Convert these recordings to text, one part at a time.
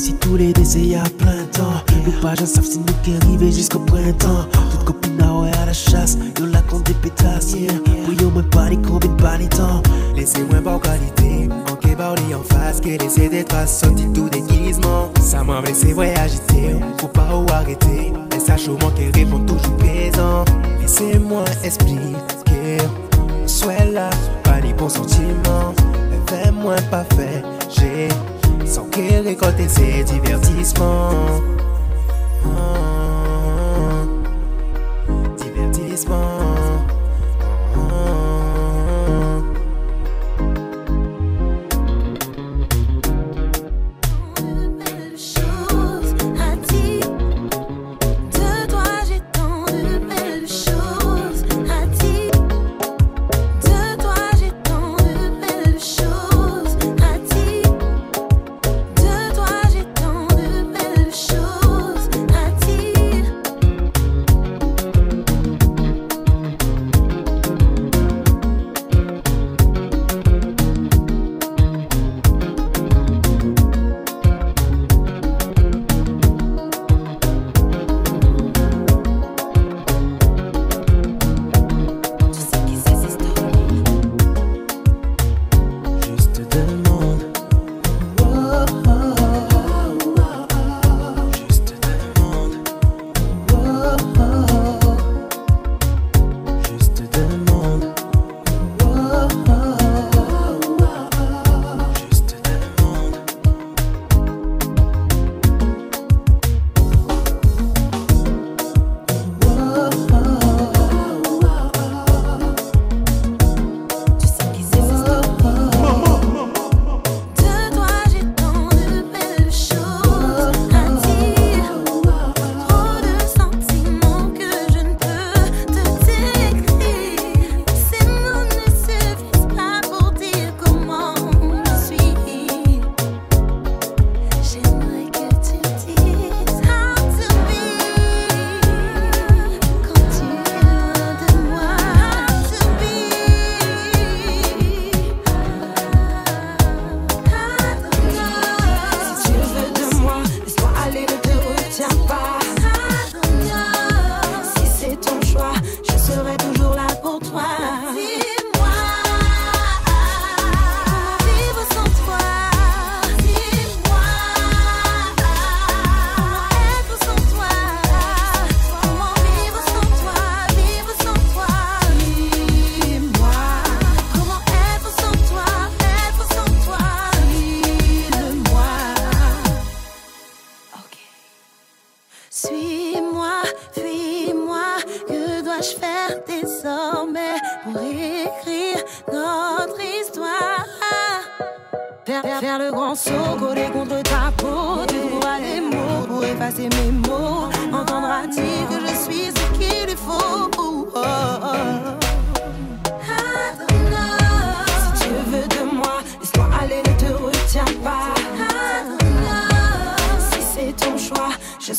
si tous les décès à plein temps. Nous pas j'en savent si nous qui arriver jusqu'au printemps. Toute copine à ouais à la chasse, yo la compte des pétasses. Yeah. Pour pas les combines pas les temps. Laissez-moi pas qualité, manquez pas en face, que laissez des traces, sorti tout déguisement. Ça m'a blessé, ouais agité, faut pas ou arrêter. Mais ça chaud manquer répond toujours présent. Laissez-moi expliquer, sois là, pas les bons sentiments. Fais-moi pas fait, j'ai qu'elle récolte ses divertissements.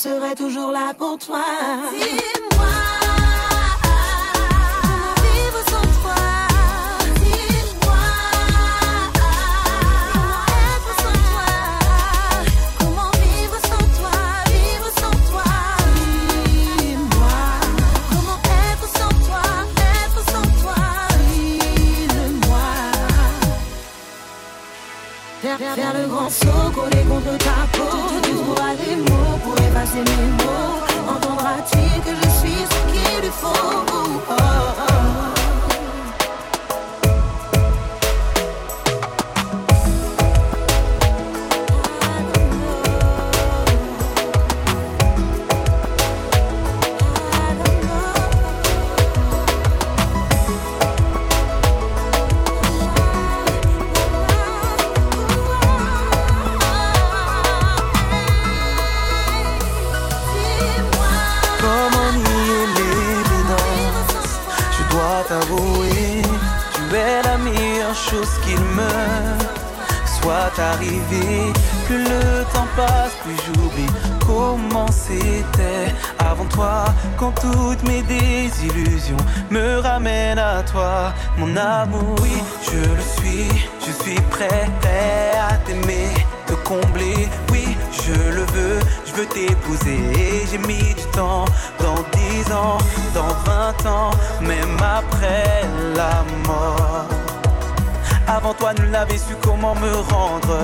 Serai toujours là pour toi. Faire le grand saut, coller contre ta peau Tu trouveras des mots pour effacer mes mots Entendras-tu que je suis ce qu'il lui faut oh, oh. Plus le temps passe, plus j'oublie comment c'était avant toi. Quand toutes mes désillusions me ramènent à toi, mon amour. Oui, je le suis, je suis prêt, à t'aimer, te combler. Oui, je le veux, je veux t'épouser. J'ai mis du temps, dans dix ans, dans vingt ans, même après la mort. Avant toi, nul n'avait su comment me rendre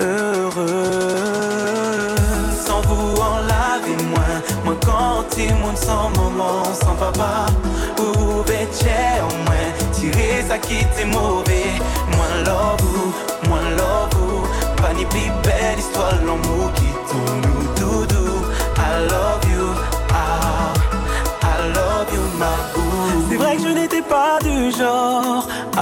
heureux. Sans vous en laver moins, moins quand il monde sans maman, sans papa. Ou bêché au moins, tirer ça qui était mauvais. Moins love moins love. Pas ni plus belle histoire, l'amour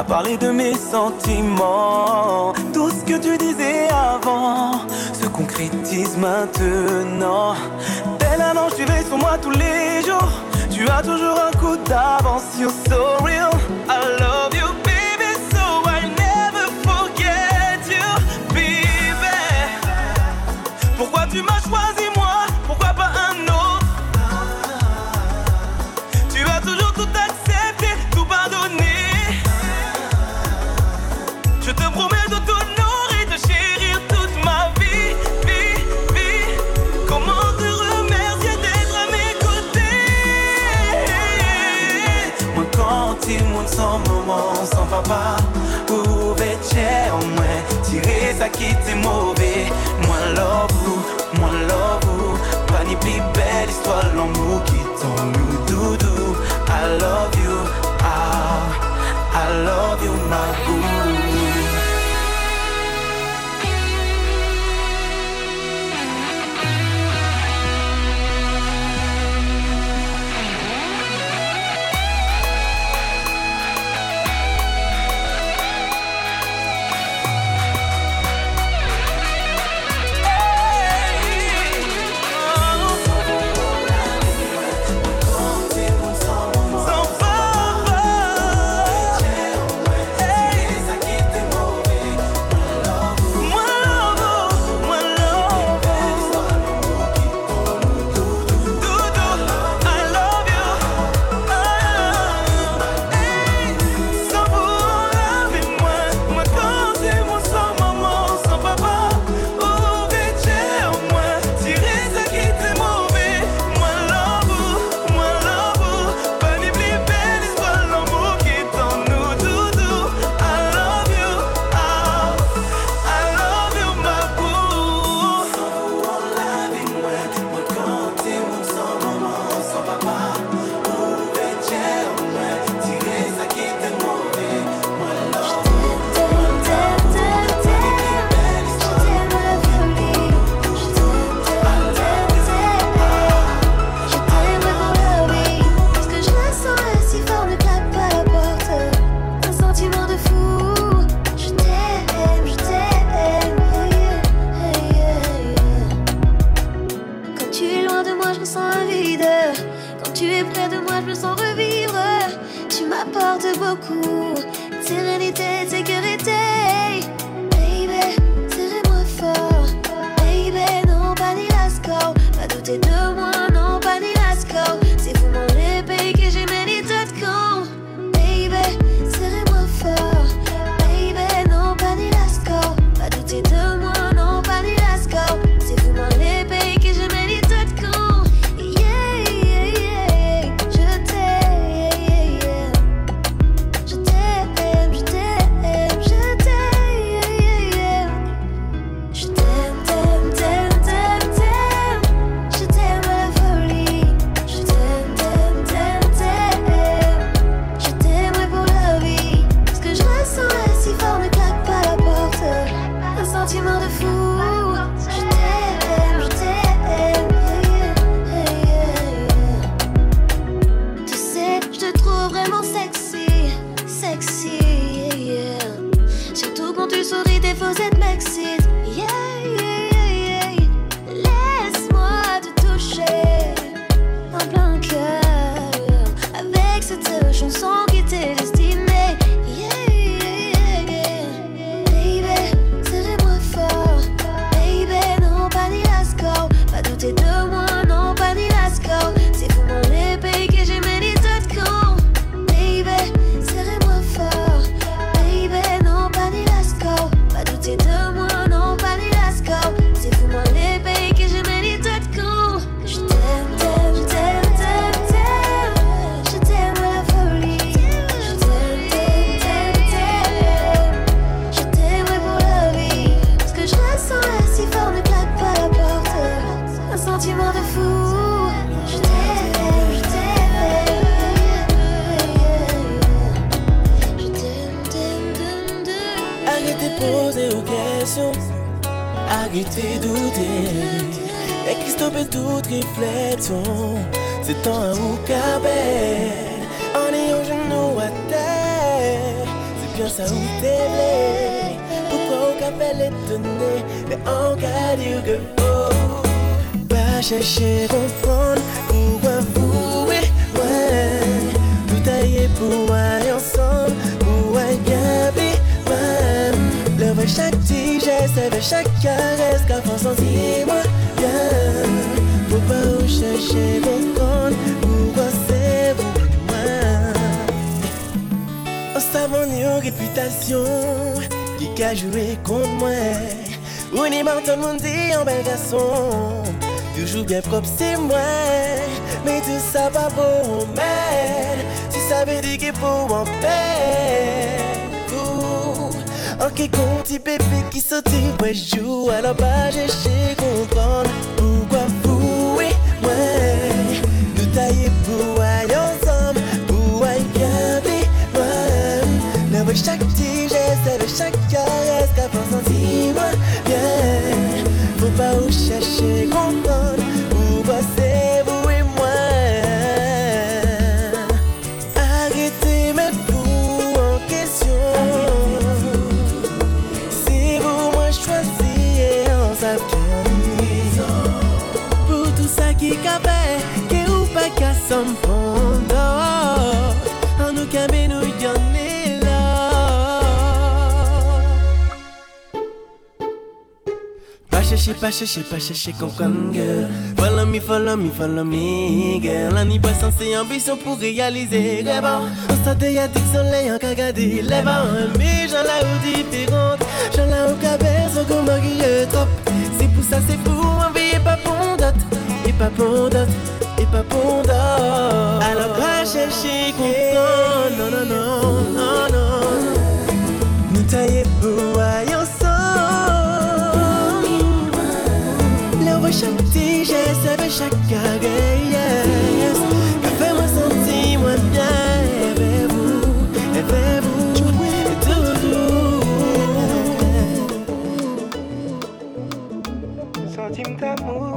parler de mes sentiments. Tout ce que tu disais avant se concrétise maintenant. Tel un ange, tu veilles sur moi tous les jours. Tu as toujours un coup d'avance, you're so real. I papa. Ou bêché en moi Tirer ça qui était mauvais Moins love ou, moins love ou Pas ni histoire l'amour qui tombe nous doudou. I love you, ah I love you ma boo Pas j'ai pas cherché comme comme girl. Follow me, follow me, follow me, girl. On y c'est ambition pour réaliser rêve. On s'attend à du soleil, on cagade les vents. Mais j'en ai ou différente. J'en ai au cabez, on comme un trop. C'est pour ça, c'est pour envie et pas pour d'autres. Et pas pour d'autres, et pas pour d'autres. Alors pas chercher content, non, non, non, non, non. Nous taillons. chanti, jesebe chak kage, yes Ka fe mwen santi mwen byan, evevou, evevou, evevou Santi mta mou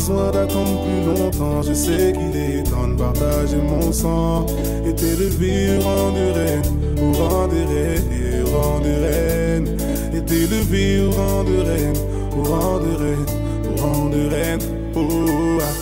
besoin d'attendre plus longtemps. Je sais qu'il est temps de partager mon sang et t'élever rang de reine, au rang de reine au rang de reine. Et t'élever au rang de reine, au rang de reine, au rang de reine. Oh. Ah.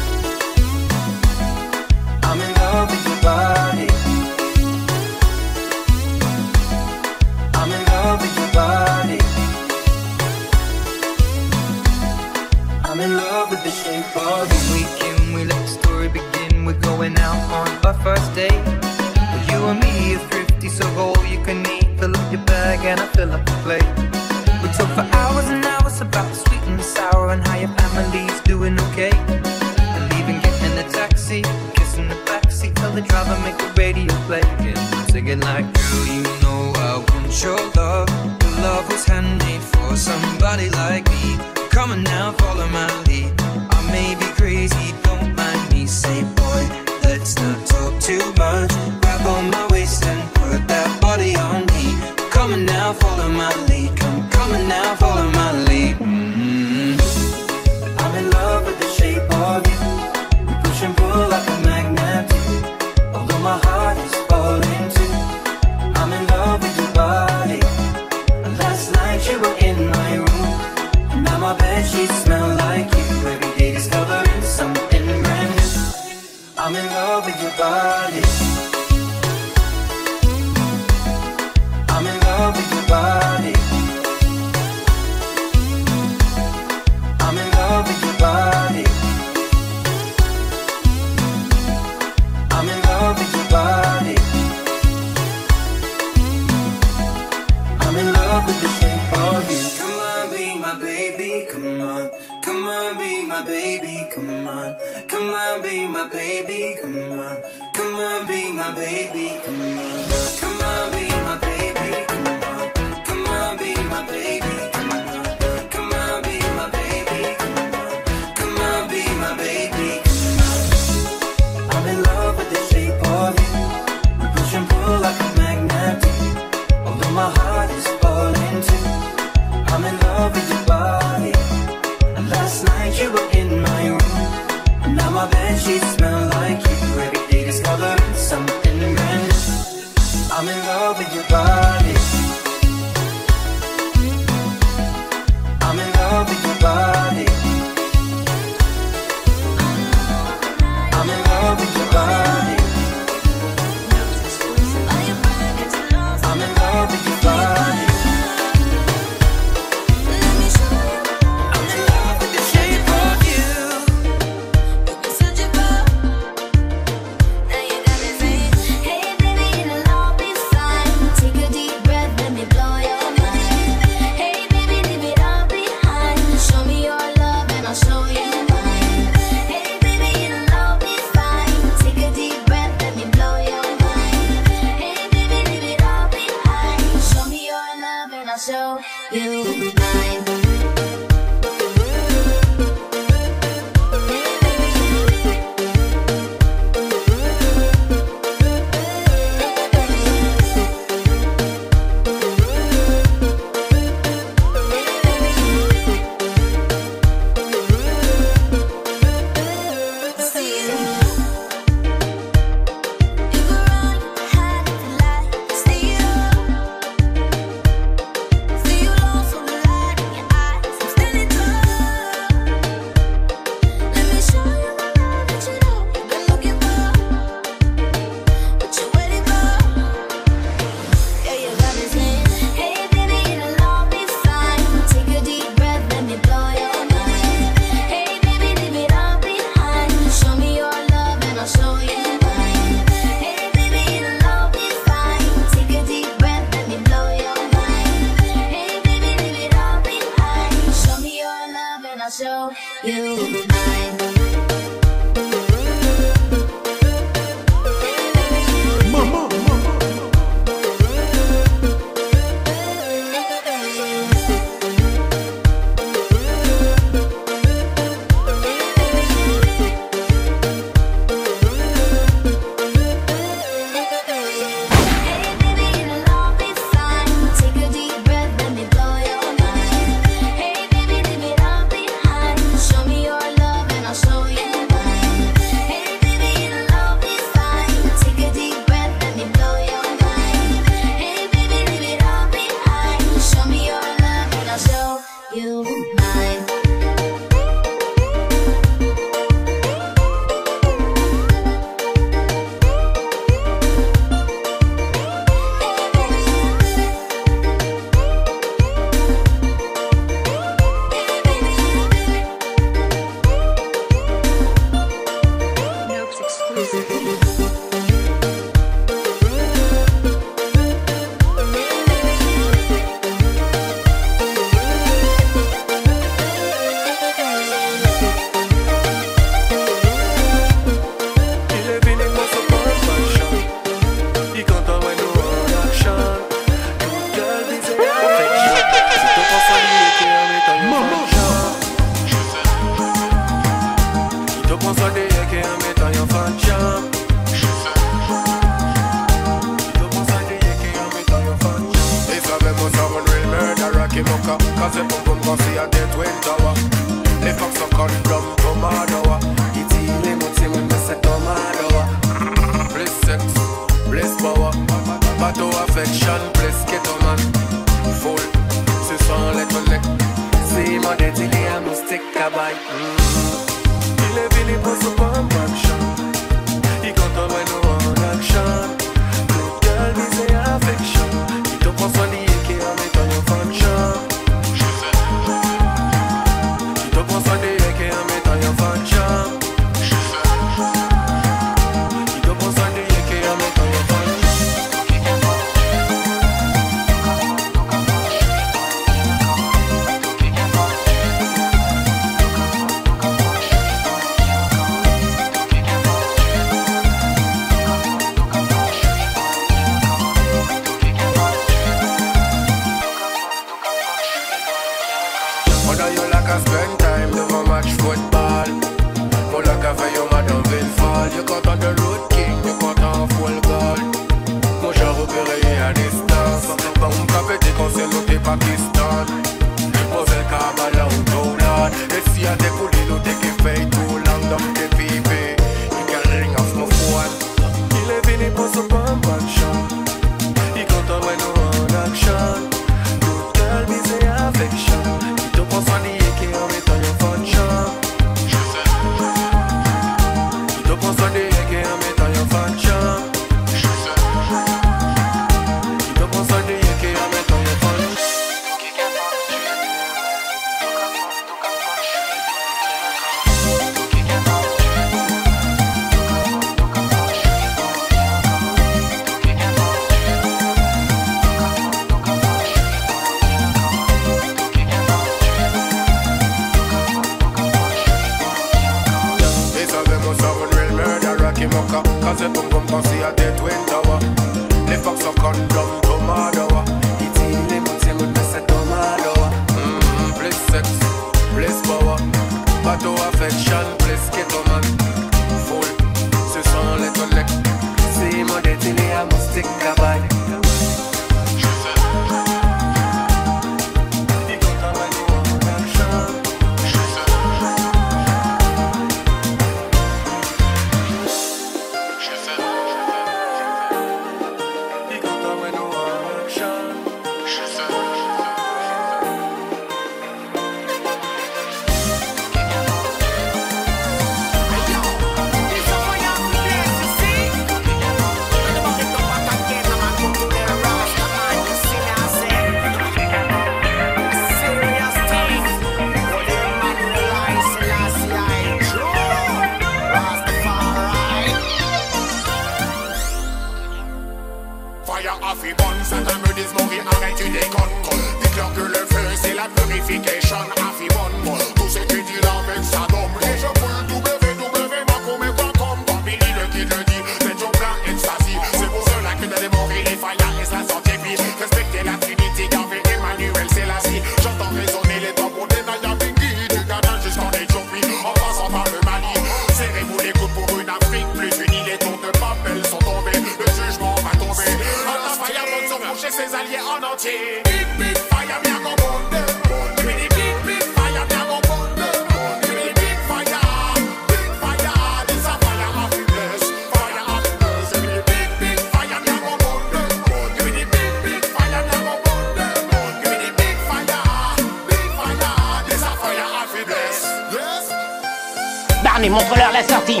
Barney, montre-leur la sortie.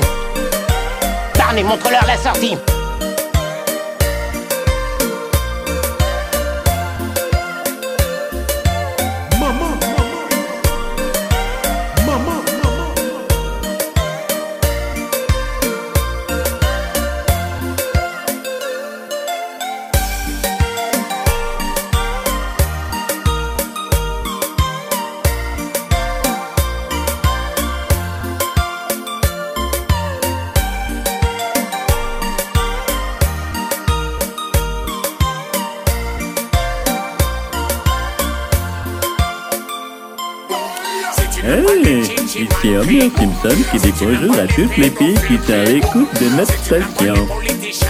Barney, montre-leur la sortie. personnes qui découvrent à toutes les filles qui sont à de notre station.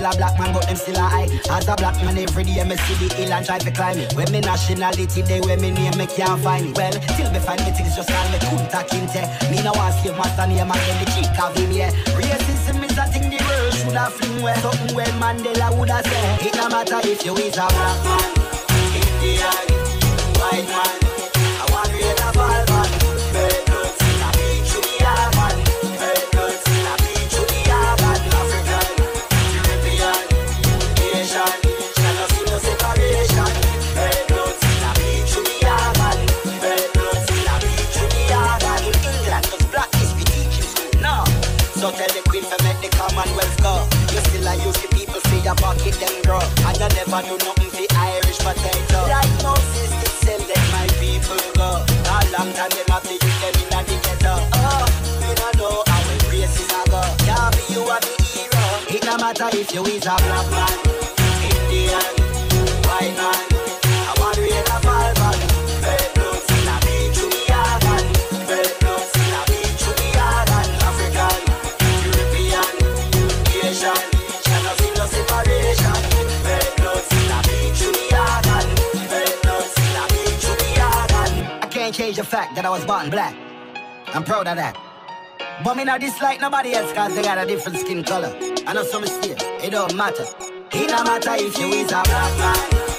Man in a black man, but them still a hide. As a black man, every day me see the hill and try to climb it. When me nationality, they when me name, me can't find it. Well, till me find the things, just call me Kunta Kinte. Me no want slave master name, and then the chick of him, yeah. Racism is a thing the world should have fling well. Something well Mandela would have said. It no matter if you is a black man, Indian, white man. Never do nothing for Irish potato. Like Moses did send them my people go. A long time them have to use them in the ghetto. Oh, you don't know how we races a go. Can't be you a the hero. It no matter if you is a black man, fact that I was born black. I'm proud of that. But me not dislike nobody else cause they got a different skin color. I know some mistake, it don't matter. It don't matter if you is a black man,